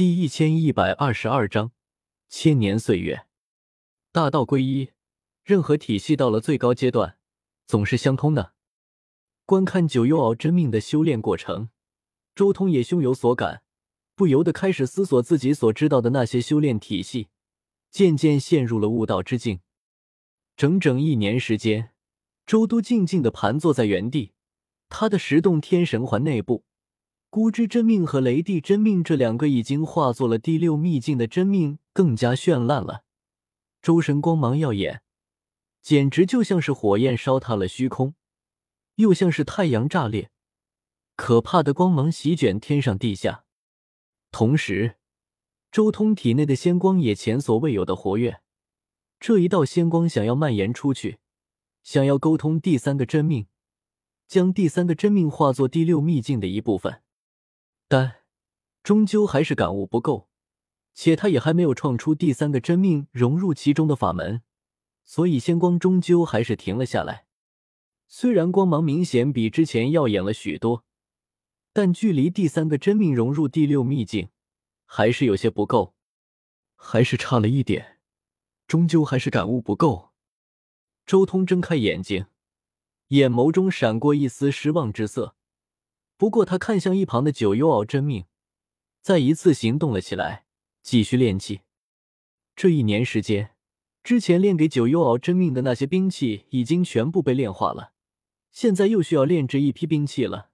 第一千一百二十二章千年岁月。大道归一，任何体系到了最高阶段，总是相通的。观看九幽敖真命的修炼过程，周通也胸有所感，不由得开始思索自己所知道的那些修炼体系，渐渐陷入了悟道之境。整整一年时间，周都静静的盘坐在原地，他的十洞天神环内部。孤之真命和雷帝真命这两个已经化作了第六秘境的真命更加绚烂了，周身光芒耀眼，简直就像是火焰烧塌了虚空，又像是太阳炸裂，可怕的光芒席卷天上地下。同时，周通体内的仙光也前所未有的活跃，这一道仙光想要蔓延出去，想要沟通第三个真命，将第三个真命化作第六秘境的一部分。但终究还是感悟不够，且他也还没有创出第三个真命融入其中的法门，所以仙光终究还是停了下来。虽然光芒明显比之前耀眼了许多，但距离第三个真命融入第六秘境还是有些不够，还是差了一点，终究还是感悟不够。周通睁开眼睛，眼眸中闪过一丝失望之色。不过，他看向一旁的九幽敖真命，再一次行动了起来，继续练气。这一年时间，之前练给九幽敖真命的那些兵器已经全部被炼化了，现在又需要炼制一批兵器了。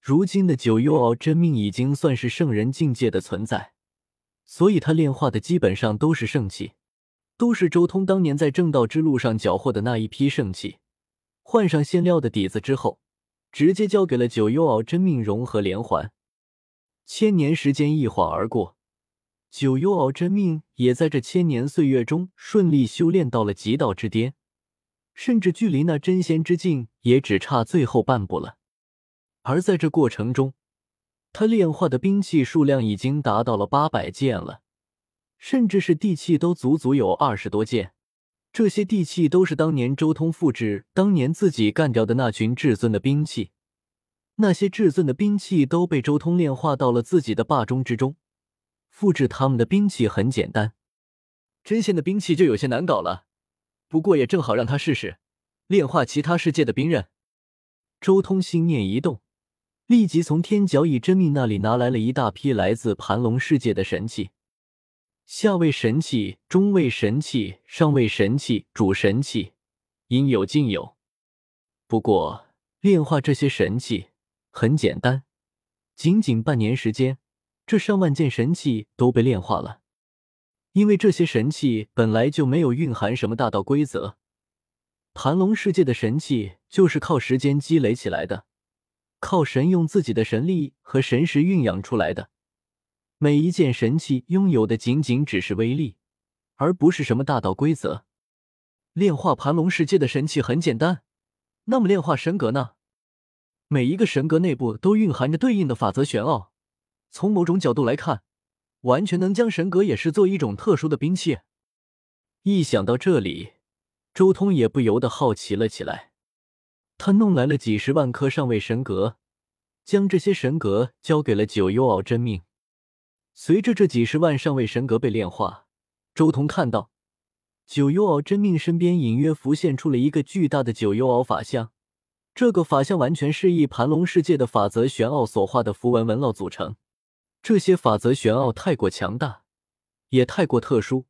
如今的九幽敖真命已经算是圣人境界的存在，所以他炼化的基本上都是圣器，都是周通当年在正道之路上缴获的那一批圣器，换上仙料的底子之后。直接交给了九幽敖真命融合连环。千年时间一晃而过，九幽敖真命也在这千年岁月中顺利修炼到了极道之巅，甚至距离那真仙之境也只差最后半步了。而在这过程中，他炼化的兵器数量已经达到了八百件了，甚至是地器都足足有二十多件。这些地器都是当年周通复制当年自己干掉的那群至尊的兵器，那些至尊的兵器都被周通炼化到了自己的霸中之中。复制他们的兵器很简单，真仙的兵器就有些难搞了。不过也正好让他试试炼化其他世界的兵刃。周通心念一动，立即从天角蚁真命那里拿来了一大批来自盘龙世界的神器。下位神器、中位神器、上位神器、主神器，应有尽有。不过炼化这些神器很简单，仅仅半年时间，这上万件神器都被炼化了。因为这些神器本来就没有蕴含什么大道规则，盘龙世界的神器就是靠时间积累起来的，靠神用自己的神力和神识蕴养出来的。每一件神器拥有的仅仅只是威力，而不是什么大道规则。炼化盘龙世界的神器很简单，那么炼化神格呢？每一个神格内部都蕴含着对应的法则玄奥，从某种角度来看，完全能将神格也视作一种特殊的兵器。一想到这里，周通也不由得好奇了起来。他弄来了几十万颗上位神格，将这些神格交给了九幽敖真命。随着这几十万上位神格被炼化，周通看到九幽敖真命身边隐约浮现出了一个巨大的九幽敖法相。这个法相完全是一盘龙世界的法则玄奥所化的符文纹络组成。这些法则玄奥太过强大，也太过特殊，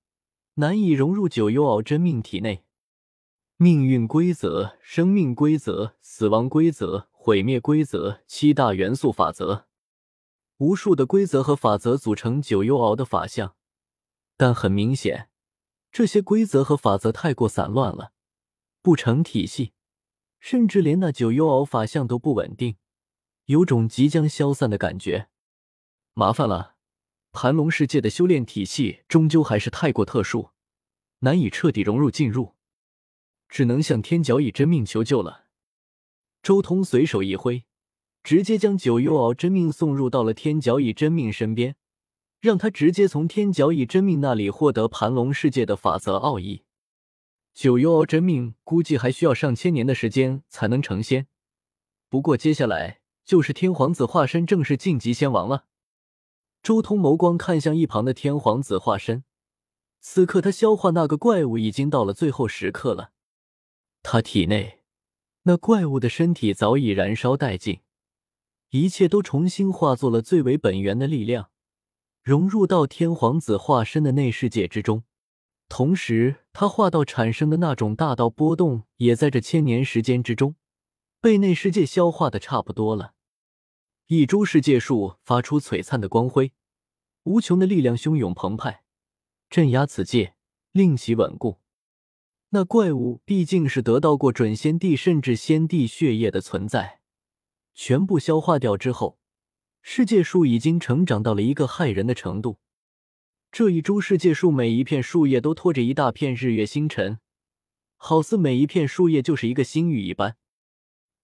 难以融入九幽敖真命体内。命运规则、生命规则、死亡规则、毁灭规则，七大元素法则。无数的规则和法则组成九幽鳌的法相，但很明显，这些规则和法则太过散乱了，不成体系，甚至连那九幽鳌法相都不稳定，有种即将消散的感觉。麻烦了，盘龙世界的修炼体系终究还是太过特殊，难以彻底融入进入，只能向天角蚁真命求救了。周通随手一挥。直接将九幽敖真命送入到了天角蚁真命身边，让他直接从天角蚁真命那里获得盘龙世界的法则奥义。九幽敖真命估计还需要上千年的时间才能成仙，不过接下来就是天皇子化身正式晋级仙王了。周通眸光看向一旁的天皇子化身，此刻他消化那个怪物已经到了最后时刻了。他体内那怪物的身体早已燃烧殆尽，一切都重新化作了最为本源的力量，融入到天皇子化身的内世界之中。同时，他化道产生的那种大道波动，也在这千年时间之中，被内世界消化的差不多了。一株世界树发出璀璨的光辉，无穷的力量汹涌澎湃，镇压此界，令其稳固。那怪物毕竟是得到过准仙帝甚至仙帝血液的存在，全部消化掉之后，世界树已经成长到了一个骇人的程度。这一株世界树，每一片树叶都托着一大片日月星辰，好似每一片树叶就是一个星域一般。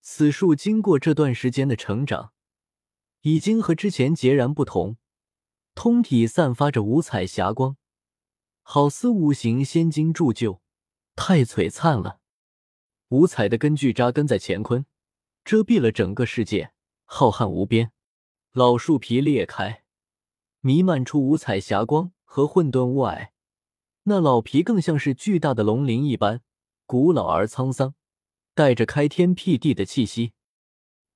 此树经过这段时间的成长，已经和之前截然不同，通体散发着五彩霞光，好似五行仙金铸就，太璀璨了。五彩的根据扎根在乾坤，遮蔽了整个世界，浩瀚无边。老树皮裂开，弥漫出五彩霞光。和混沌雾霭，那老皮更像是巨大的龙鳞一般，古老而沧桑，带着开天辟地的气息。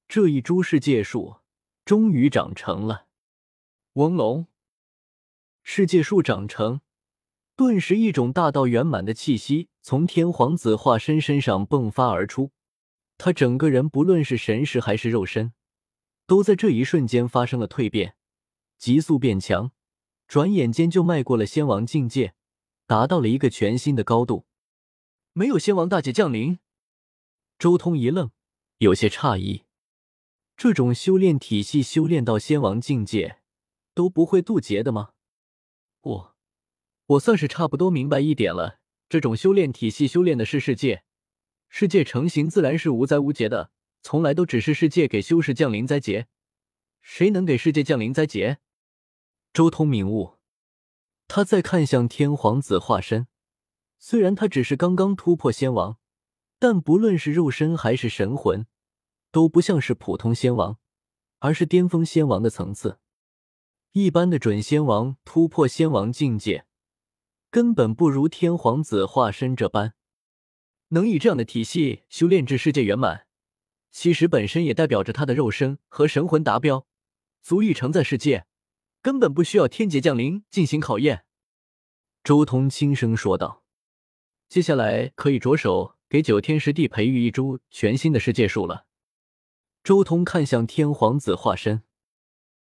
这一株世界树终于长成了。翁龙，世界树长成，顿时一种大道圆满的气息从天皇子化身身上迸发而出，他整个人不论是神识还是肉身，都在这一瞬间发生了蜕变，急速变强。转眼间就迈过了仙王境界，达到了一个全新的高度。没有仙王大姐降临，周通一愣，有些诧异。这种修炼体系，修炼到仙王境界都不会渡劫的吗？我，我算是差不多明白一点了。这种修炼体系，修炼的是世界，世界成型自然是无灾无劫的，从来都只是世界给修士降临灾劫。谁能给世界降临灾劫？周通明悟，他再看向天皇子化身，虽然他只是刚刚突破仙王，但不论是肉身还是神魂，都不像是普通仙王，而是巅峰仙王的层次。一般的准仙王突破仙王境界，根本不如天皇子化身这般，能以这样的体系修炼至世界圆满，其实本身也代表着他的肉身和神魂达标，足以承载世界。根本不需要天劫降临进行考验，周通轻声说道：“接下来可以着手给九天十地培育一株全新的世界树了。”周通看向天皇子化身，